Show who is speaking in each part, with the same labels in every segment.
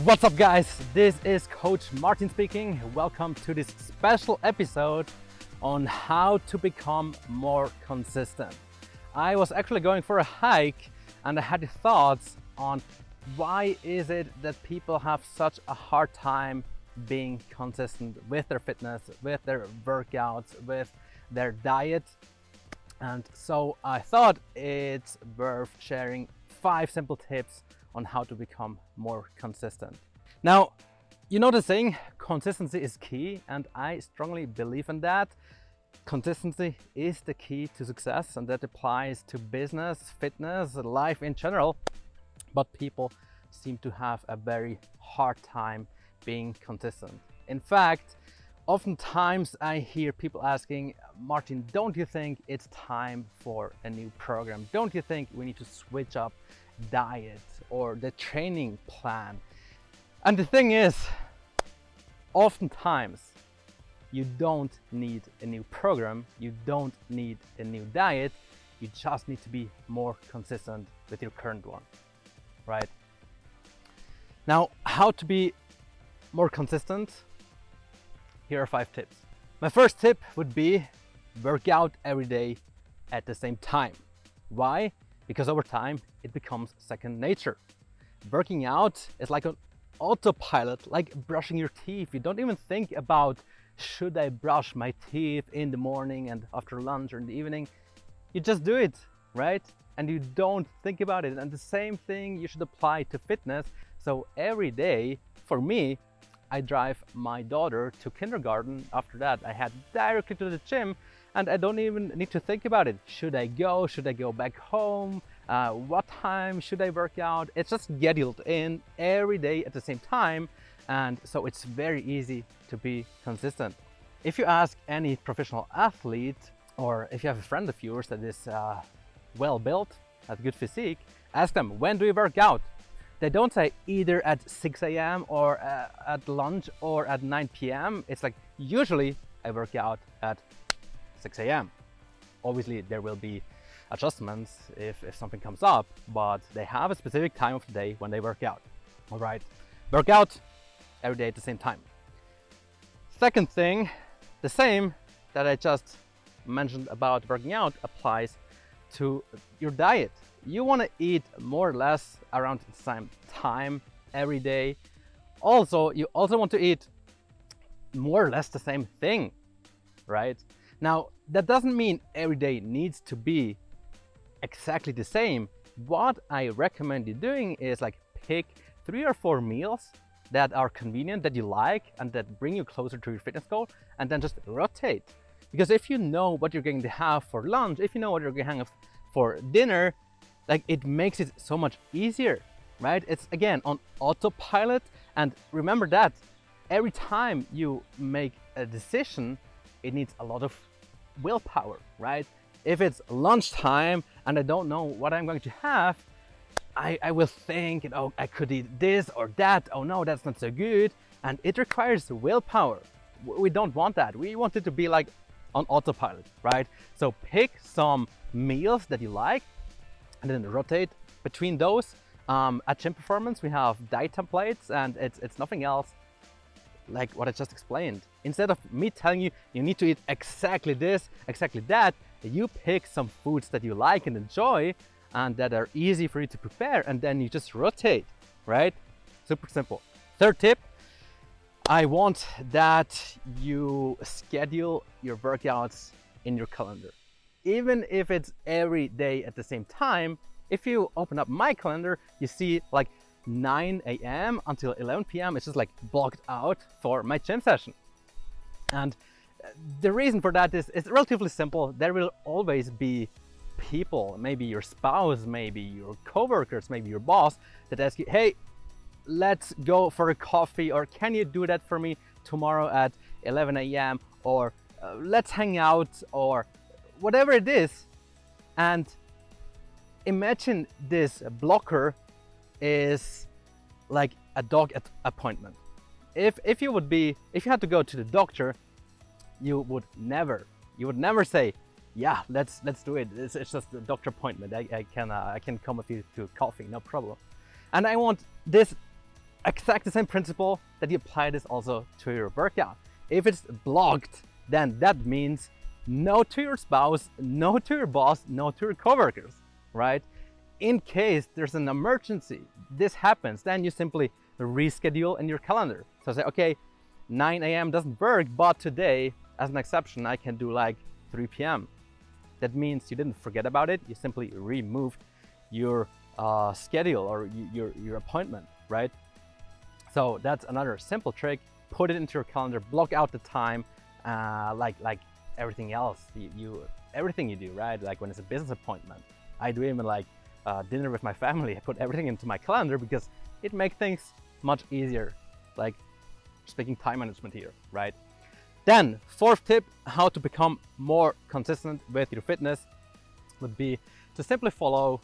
Speaker 1: What's up, guys? This is Coach Martin speaking. Welcome to this special episode on how to become more consistent. I was actually going for a hike and I had thoughts on why is it that people have such a hard time being consistent with their fitness, with their workouts, with their diet. And so I thought it's worth sharing five simple tips on how to become more consistent. Now, you know the saying, consistency is key, and I strongly believe in that. Consistency is the key to success, and that applies to business, fitness, life in general. But people seem to have a very hard time being consistent. In fact, oftentimes I hear people asking, Martin, don't you think it's time for a new program? Don't you think we need to switch up diet or the training plan. And the thing is, oftentimes you don't need a new program, you don't need a new diet, you just need to be more consistent with your current one, right? Now, how to be more consistent? Here are five tips. My first tip would be work out every day at the same time. Why? Because over time it becomes second nature. Working out is like an autopilot, like brushing your teeth. You don't even think about should I brush my teeth in the morning and after lunch or in the evening. You just do it, right? And you don't think about it. And the same thing you should apply to fitness. So every day, for me, I drive my daughter to kindergarten. After that, I head directly to the gym and I don't even need to think about it. Should I go? Should I go back home? Uh, what time should I work out? It's just scheduled in every day at the same time, and so it's very easy to be consistent. If you ask any professional athlete, or if you have a friend of yours that is uh, well built, has good physique, ask them when do you work out. They don't say either at 6 a.m. or uh, at lunch or at 9 p.m. It's like usually I work out at 6 a.m. Obviously, there will be adjustments if, if something comes up, but they have a specific time of the day when they work out. All right, work out every day at the same time. Second thing, the same that I just mentioned about working out applies to your diet. You want to eat more or less around the same time every day. Also, you also want to eat more or less the same thing, right? Now, that doesn't mean every day needs to be exactly the same. What I recommend you doing is like pick three or four meals that are convenient, that you like, and that bring you closer to your fitness goal, and then just rotate. Because if you know what you're going to have for lunch, if you know what you're going to have for dinner, like it makes it so much easier, right? It's again on autopilot. And remember that every time you make a decision, it needs a lot of willpower, right? If it's lunchtime and I don't know what I'm going to have, I, I will think, oh, I could eat this or that. Oh no, that's not so good. And it requires willpower. We don't want that. We want it to be like on autopilot, right? So pick some meals that you like and then rotate between those. Um, at Gym Performance, we have diet templates and it's, it's nothing else like what I just explained. Instead of me telling you, you need to eat exactly this, exactly that, you pick some foods that you like and enjoy and that are easy for you to prepare, and then you just rotate, right? Super simple. Third tip I want that you schedule your workouts in your calendar. Even if it's every day at the same time, if you open up my calendar, you see like 9 a.m. until 11 p.m. It's just like blocked out for my gym session. And uh, the reason for that is it's relatively simple. There will always be people, maybe your spouse, maybe your coworkers, maybe your boss, that ask you, hey, let's go for a coffee, or can you do that for me tomorrow at 11 a.m., or uh, let's hang out, or whatever it is. And imagine this blocker is like a dog at appointment. If if you would be if you had to go to the doctor, you would never you would never say, yeah, let's let's do it. It's, it's just a doctor appointment. I, I can uh, I can come with you to coffee, no problem. And I want this exact the same principle that you apply this also to your workout. If it's blocked, then that means no to your spouse, no to your boss, no to your coworkers, right? In case there's an emergency, this happens, then you simply reschedule in your calendar. So say, okay, 9 a.m. doesn't work, but today, as an exception, I can do like 3 p.m. That means you didn't forget about it, you simply removed your uh, schedule or your, your appointment, right? So that's another simple trick. Put it into your calendar, block out the time, uh, like like everything else. You, you, everything you do, right? Like when it's a business appointment, I do even like uh, dinner with my family. I put everything into my calendar because it makes things much easier. Like speaking time management here, right? Then fourth tip, how to become more consistent with your fitness would be to simply follow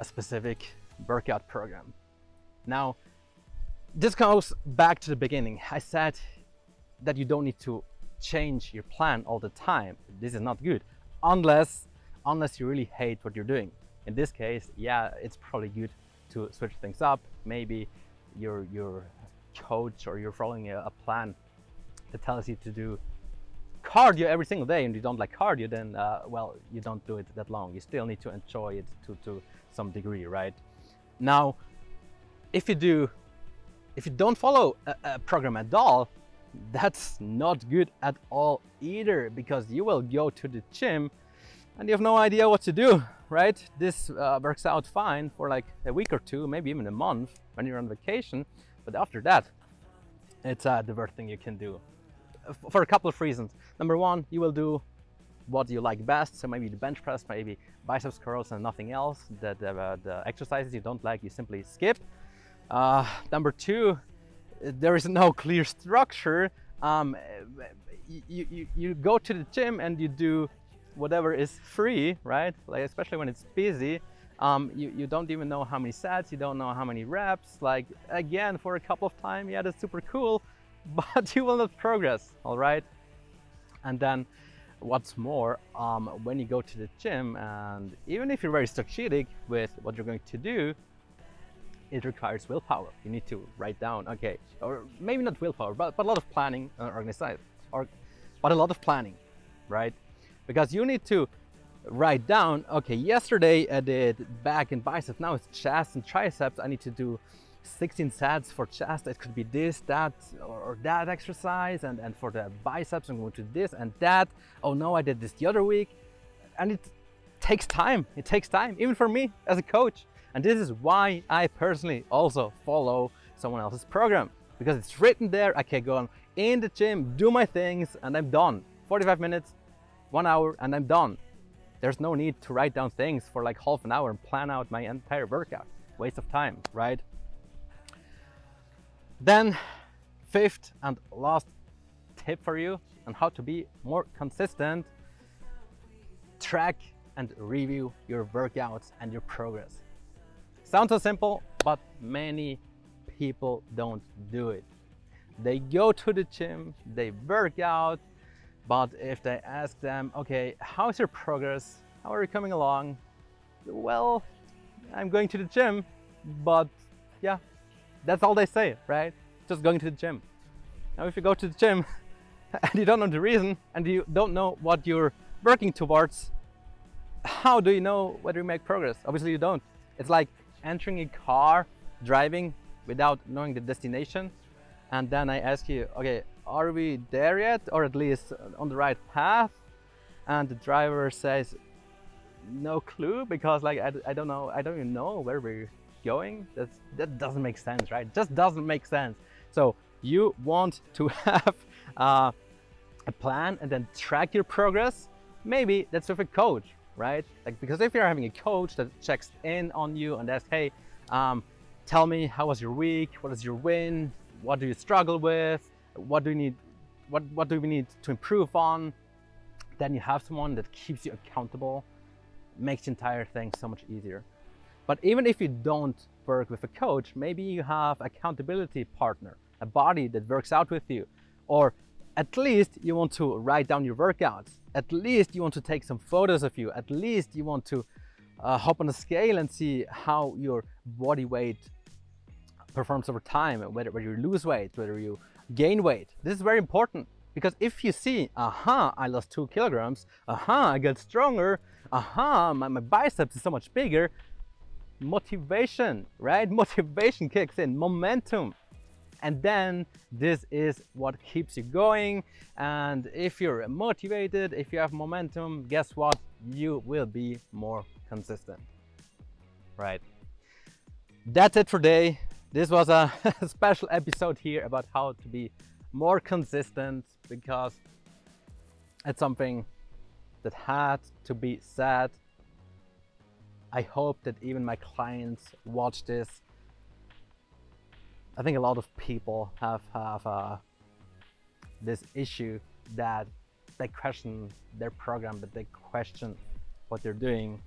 Speaker 1: a specific workout program. Now, this goes back to the beginning. I said that you don't need to change your plan all the time. This is not good unless unless you really hate what you're doing. In this case, yeah, it's probably good to switch things up. Maybe your your coach or you're following a, a plan that tells you to do cardio every single day and you don't like cardio then uh, well you don't do it that long you still need to enjoy it to, to some degree right now if you do if you don't follow a, a program at all that's not good at all either because you will go to the gym and you have no idea what to do right? This uh, works out fine for like a week or two maybe even a month when you're on vacation. But after that it's uh, the worst thing you can do for a couple of reasons. Number one you will do what you like best. So maybe the bench press maybe biceps curls and nothing else that uh, the exercises you don't like you simply skip. Uh, number two there is no clear structure. Um, you, you, you go to the gym and you do whatever is free, right? Like especially when it's busy. Um, you, you don't even know how many sets, you don't know how many reps. Like again, for a couple of time, yeah, that's super cool, but you will not progress, all right? And then what's more, um, when you go to the gym and even if you're very strategic with what you're going to do, it requires willpower. You need to write down, okay, or maybe not willpower, but, but a lot of planning and organization, or, but a lot of planning, right? Because you need to write down, okay, yesterday I did back and biceps, now it's chest and triceps. I need to do 16 sets for chest. It could be this, that, or, or that exercise. And, and for the biceps, I'm going to do this and that. Oh no, I did this the other week. And it takes time. It takes time, even for me as a coach. And this is why I personally also follow someone else's program because it's written there. I can go on in the gym, do my things, and I'm done. 45 minutes, one hour, and I'm done. There's no need to write down things for like half an hour and plan out my entire workout. Waste of time, right? Then, fifth and last tip for you on how to be more consistent track and review your workouts and your progress. Sounds so simple, but many people don't do it. They go to the gym, they work out, but if they ask them, okay, how's your progress? How are you coming along? Well, I'm going to the gym, but yeah, that's all they say, right? Just going to the gym. Now, if you go to the gym and you don't know the reason and you don't know what you're working towards, how do you know whether you make progress? Obviously, you don't. It's like entering a car, driving without knowing the destination, and then I ask you, okay, are we there yet, or at least on the right path? And the driver says, no clue, because like I, I don't know, I don't even know where we're going. That's, that doesn't make sense, right? Just doesn't make sense. So you want to have uh, a plan and then track your progress. Maybe that's with a coach, right? Like because if you're having a coach that checks in on you and asks, hey, um, tell me how was your week? What is your win? What do you struggle with? What do you need? What what do we need to improve on? Then you have someone that keeps you accountable, makes the entire thing so much easier. But even if you don't work with a coach, maybe you have accountability partner, a body that works out with you, or at least you want to write down your workouts. At least you want to take some photos of you. At least you want to uh, hop on a scale and see how your body weight performs over time, whether, whether you lose weight, whether you gain weight. This is very important because if you see, aha, I lost two kilograms, aha, I got stronger, aha, my, my biceps is so much bigger, motivation, right? Motivation kicks in, momentum. And then this is what keeps you going. And if you're motivated, if you have momentum, guess what? You will be more consistent, right? That's it for today. This was a special episode here about how to be more consistent because it's something that had to be said. I hope that even my clients watch this. I think a lot of people have have uh, this issue that they question their program, but they question what they're doing.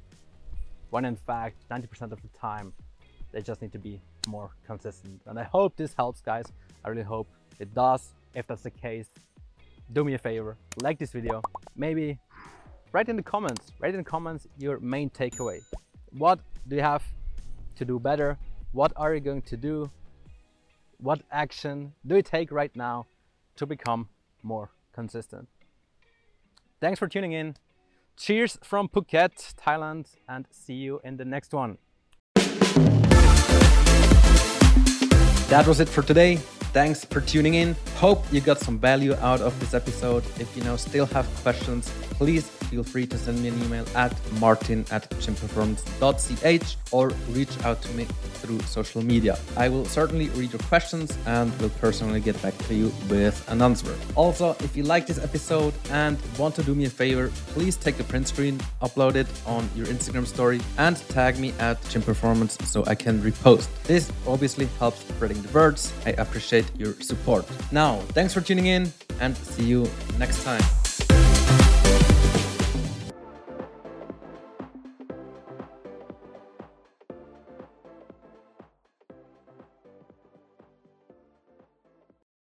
Speaker 1: When in fact, 90% of the time, they just need to be more consistent. And I hope this helps, guys. I really hope it does. If that's the case, do me a favor, like this video. Maybe write in the comments, write in the comments your main takeaway. What do you have to do better? What are you going to do? What action do you take right now to become more consistent? Thanks for tuning in. Cheers from Phuket, Thailand, and see you in the next one. That was it for today. Thanks for tuning in. Hope you got some value out of this episode. If you now still have questions, please feel free to send me an email at martin at gymperformance.ch or reach out to me through social media. I will certainly read your questions and will personally get back to you with an answer. Also, if you like this episode and want to do me a favor, please take a print screen, upload it on your Instagram story, and tag me at gymperformance so I can repost. This obviously helps spreading the words. I appreciate your support. Now, thanks for tuning in and see you next time.